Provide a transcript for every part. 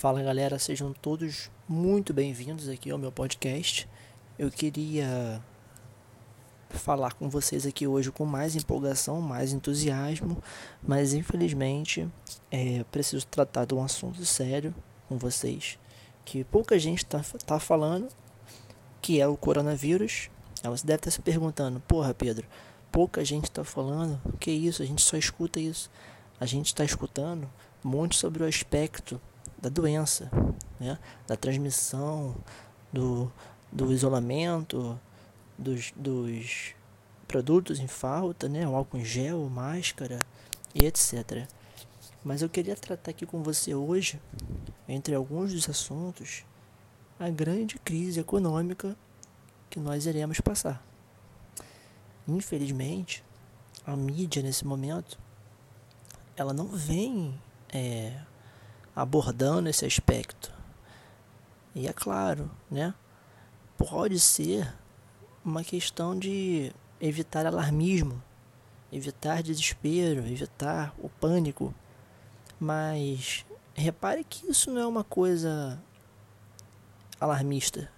Fala galera, sejam todos muito bem-vindos aqui ao meu podcast. Eu queria falar com vocês aqui hoje com mais empolgação, mais entusiasmo, mas infelizmente é, preciso tratar de um assunto sério com vocês que pouca gente está tá falando, que é o coronavírus. Você deve estar se perguntando, porra Pedro, pouca gente está falando, que isso? A gente só escuta isso. A gente está escutando muito sobre o aspecto da doença, né? da transmissão, do, do isolamento, dos, dos produtos em falta, né? o álcool em gel, máscara e etc. Mas eu queria tratar aqui com você hoje, entre alguns dos assuntos, a grande crise econômica que nós iremos passar. Infelizmente, a mídia nesse momento, ela não vem é, abordando esse aspecto. E é claro, né? Pode ser uma questão de evitar alarmismo, evitar desespero, evitar o pânico. Mas repare que isso não é uma coisa alarmista.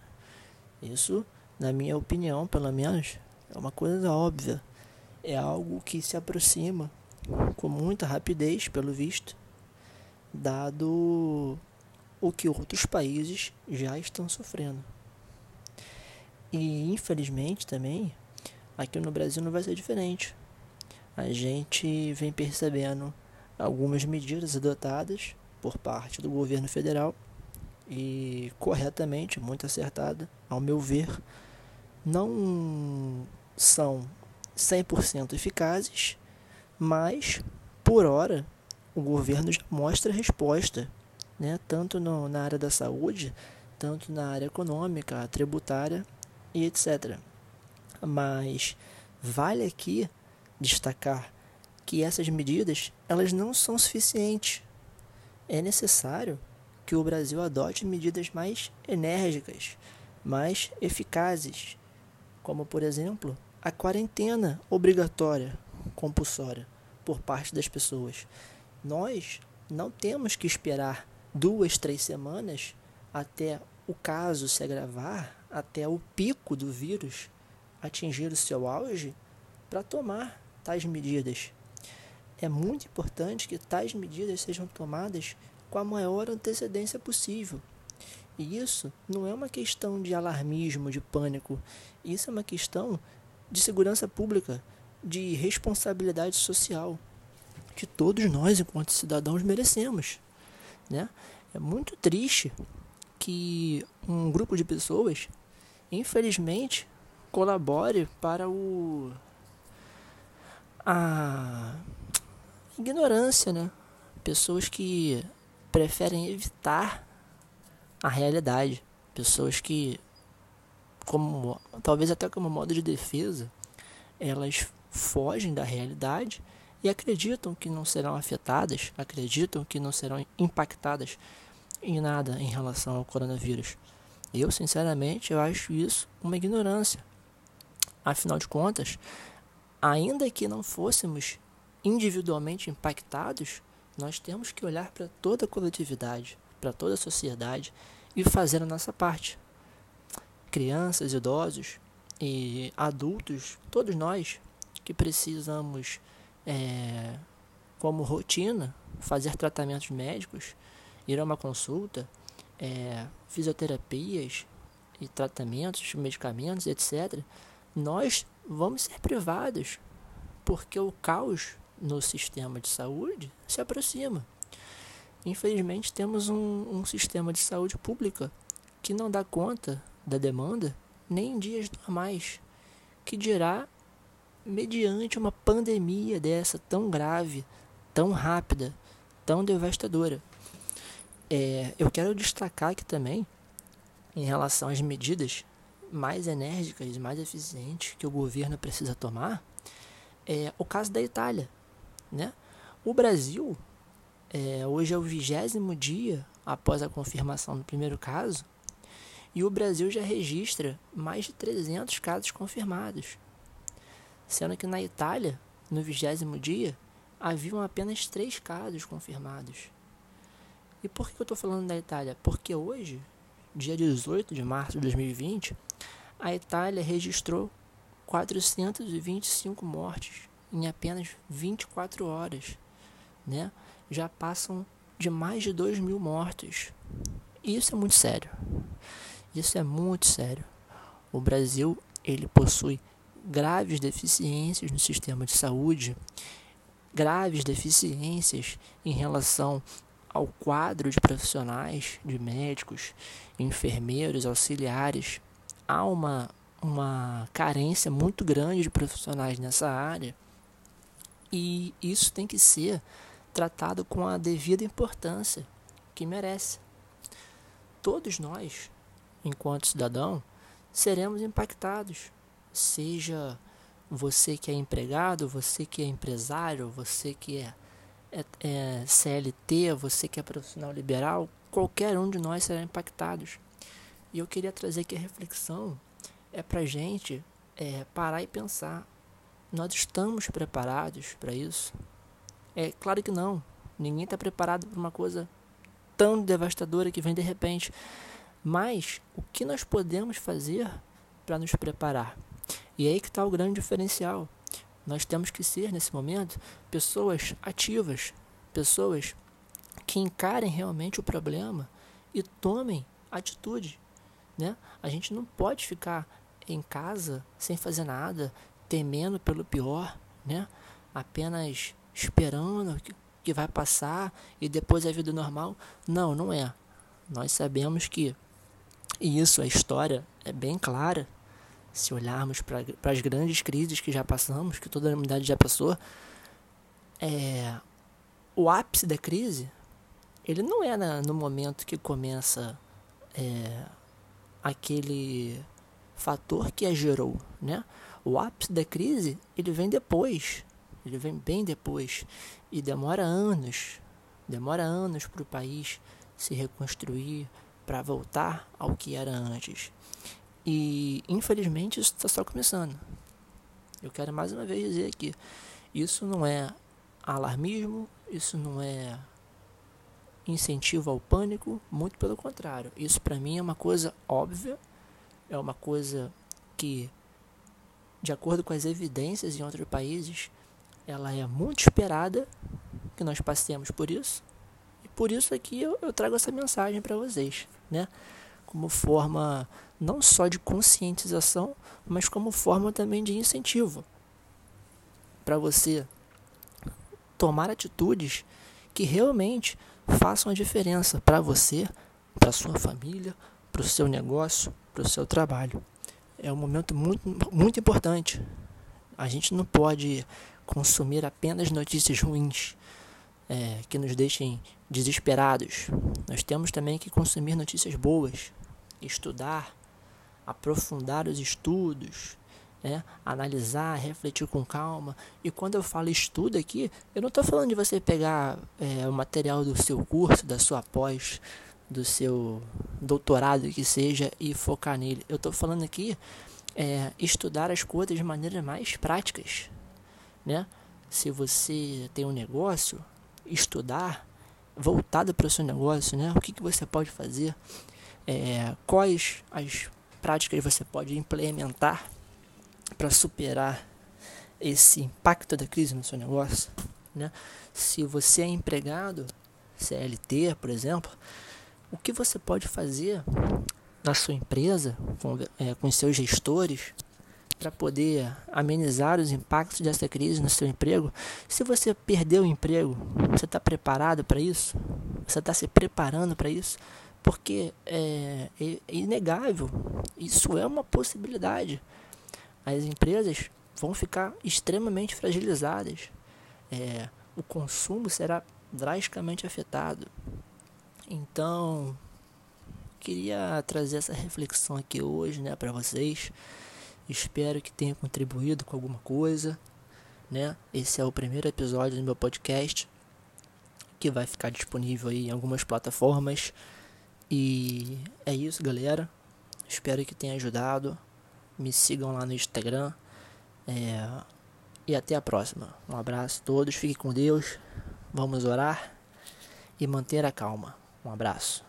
Isso, na minha opinião, pelo menos, é uma coisa óbvia. É algo que se aproxima com muita rapidez, pelo visto, dado o que outros países já estão sofrendo. E infelizmente também, aqui no Brasil não vai ser diferente. A gente vem percebendo algumas medidas adotadas por parte do governo federal e corretamente, muito acertada, ao meu ver, não são 100% eficazes, mas por hora o governo já mostra resposta, né? tanto no, na área da saúde, tanto na área econômica, tributária e etc. Mas vale aqui destacar que essas medidas elas não são suficientes. É necessário que o Brasil adote medidas mais enérgicas, mais eficazes, como por exemplo a quarentena obrigatória, compulsória por parte das pessoas. Nós não temos que esperar duas, três semanas até o caso se agravar, até o pico do vírus atingir o seu auge, para tomar tais medidas. É muito importante que tais medidas sejam tomadas com a maior antecedência possível. E isso não é uma questão de alarmismo, de pânico, isso é uma questão de segurança pública, de responsabilidade social que todos nós, enquanto cidadãos, merecemos. Né? É muito triste que um grupo de pessoas, infelizmente, colabore para o a ignorância, né? Pessoas que preferem evitar a realidade, pessoas que como talvez até como modo de defesa, elas fogem da realidade e acreditam que não serão afetadas, acreditam que não serão impactadas em nada em relação ao coronavírus. Eu, sinceramente, eu acho isso uma ignorância. Afinal de contas, ainda que não fôssemos individualmente impactados, nós temos que olhar para toda a coletividade, para toda a sociedade e fazer a nossa parte. Crianças, idosos e adultos, todos nós que precisamos é, como rotina fazer tratamentos médicos, ir a uma consulta, é, fisioterapias e tratamentos, medicamentos, etc., nós vamos ser privados, porque o caos no sistema de saúde se aproxima. Infelizmente, temos um, um sistema de saúde pública que não dá conta da demanda nem em dias normais, que dirá mediante uma pandemia dessa tão grave, tão rápida, tão devastadora. É, eu quero destacar aqui também, em relação às medidas mais enérgicas, mais eficientes que o governo precisa tomar, é o caso da Itália. Né? O Brasil, é, hoje é o vigésimo dia após a confirmação do primeiro caso, e o Brasil já registra mais de 300 casos confirmados sendo que na Itália, no vigésimo dia, haviam apenas três casos confirmados. E por que eu estou falando da Itália? Porque hoje, dia 18 de março de 2020, a Itália registrou 425 mortes em apenas 24 horas. Né? Já passam de mais de 2 mil mortos. E isso é muito sério. Isso é muito sério. O Brasil ele possui graves deficiências no sistema de saúde, graves deficiências em relação ao quadro de profissionais, de médicos, enfermeiros, auxiliares. Há uma, uma carência muito grande de profissionais nessa área e isso tem que ser tratado com a devida importância que merece. Todos nós, enquanto cidadão, seremos impactados, seja você que é empregado, você que é empresário, você que é, é, é CLT, você que é profissional liberal, qualquer um de nós será impactado. E eu queria trazer aqui a reflexão é para gente é, parar e pensar. Nós estamos preparados para isso? É claro que não. Ninguém está preparado para uma coisa tão devastadora que vem de repente. Mas o que nós podemos fazer para nos preparar? E aí que está o grande diferencial. Nós temos que ser, nesse momento, pessoas ativas, pessoas que encarem realmente o problema e tomem atitude. Né? A gente não pode ficar em casa sem fazer nada, temendo pelo pior, né? apenas esperando que vai passar e depois é vida normal. Não, não é. Nós sabemos que e isso, a história é bem clara se olharmos para as grandes crises que já passamos, que toda a humanidade já passou, é, o ápice da crise, ele não é na, no momento que começa é, aquele fator que a gerou, né? O ápice da crise, ele vem depois, ele vem bem depois e demora anos, demora anos para o país se reconstruir, para voltar ao que era antes. E infelizmente isso está só começando. Eu quero mais uma vez dizer aqui: isso não é alarmismo, isso não é incentivo ao pânico, muito pelo contrário. Isso para mim é uma coisa óbvia, é uma coisa que, de acordo com as evidências em outros países, ela é muito esperada que nós passemos por isso. E por isso aqui eu, eu trago essa mensagem para vocês, né? Como forma não só de conscientização, mas como forma também de incentivo para você tomar atitudes que realmente façam a diferença para você, para sua família, para o seu negócio, para o seu trabalho. É um momento muito, muito importante. A gente não pode consumir apenas notícias ruins é, que nos deixem desesperados. Nós temos também que consumir notícias boas, estudar, aprofundar os estudos, né? analisar, refletir com calma. E quando eu falo estudo aqui, eu não estou falando de você pegar é, o material do seu curso, da sua pós, do seu doutorado que seja e focar nele. Eu estou falando aqui é, estudar as coisas de maneira mais práticas, né? Se você tem um negócio, estudar voltado para o seu negócio, né? O que, que você pode fazer? É, quais as práticas você pode implementar para superar esse impacto da crise no seu negócio? Né? Se você é empregado, CLT, por exemplo, o que você pode fazer na sua empresa, com, é, com seus gestores, para poder amenizar os impactos dessa crise no seu emprego? Se você perdeu o emprego, você está preparado para isso? Você está se preparando para isso? Porque é, é, inegável, isso é uma possibilidade. As empresas vão ficar extremamente fragilizadas. É, o consumo será drasticamente afetado. Então, queria trazer essa reflexão aqui hoje, né, para vocês. Espero que tenha contribuído com alguma coisa, né? Esse é o primeiro episódio do meu podcast que vai ficar disponível aí em algumas plataformas. E é isso, galera. Espero que tenha ajudado. Me sigam lá no Instagram. É... E até a próxima. Um abraço a todos. Fiquem com Deus. Vamos orar e manter a calma. Um abraço.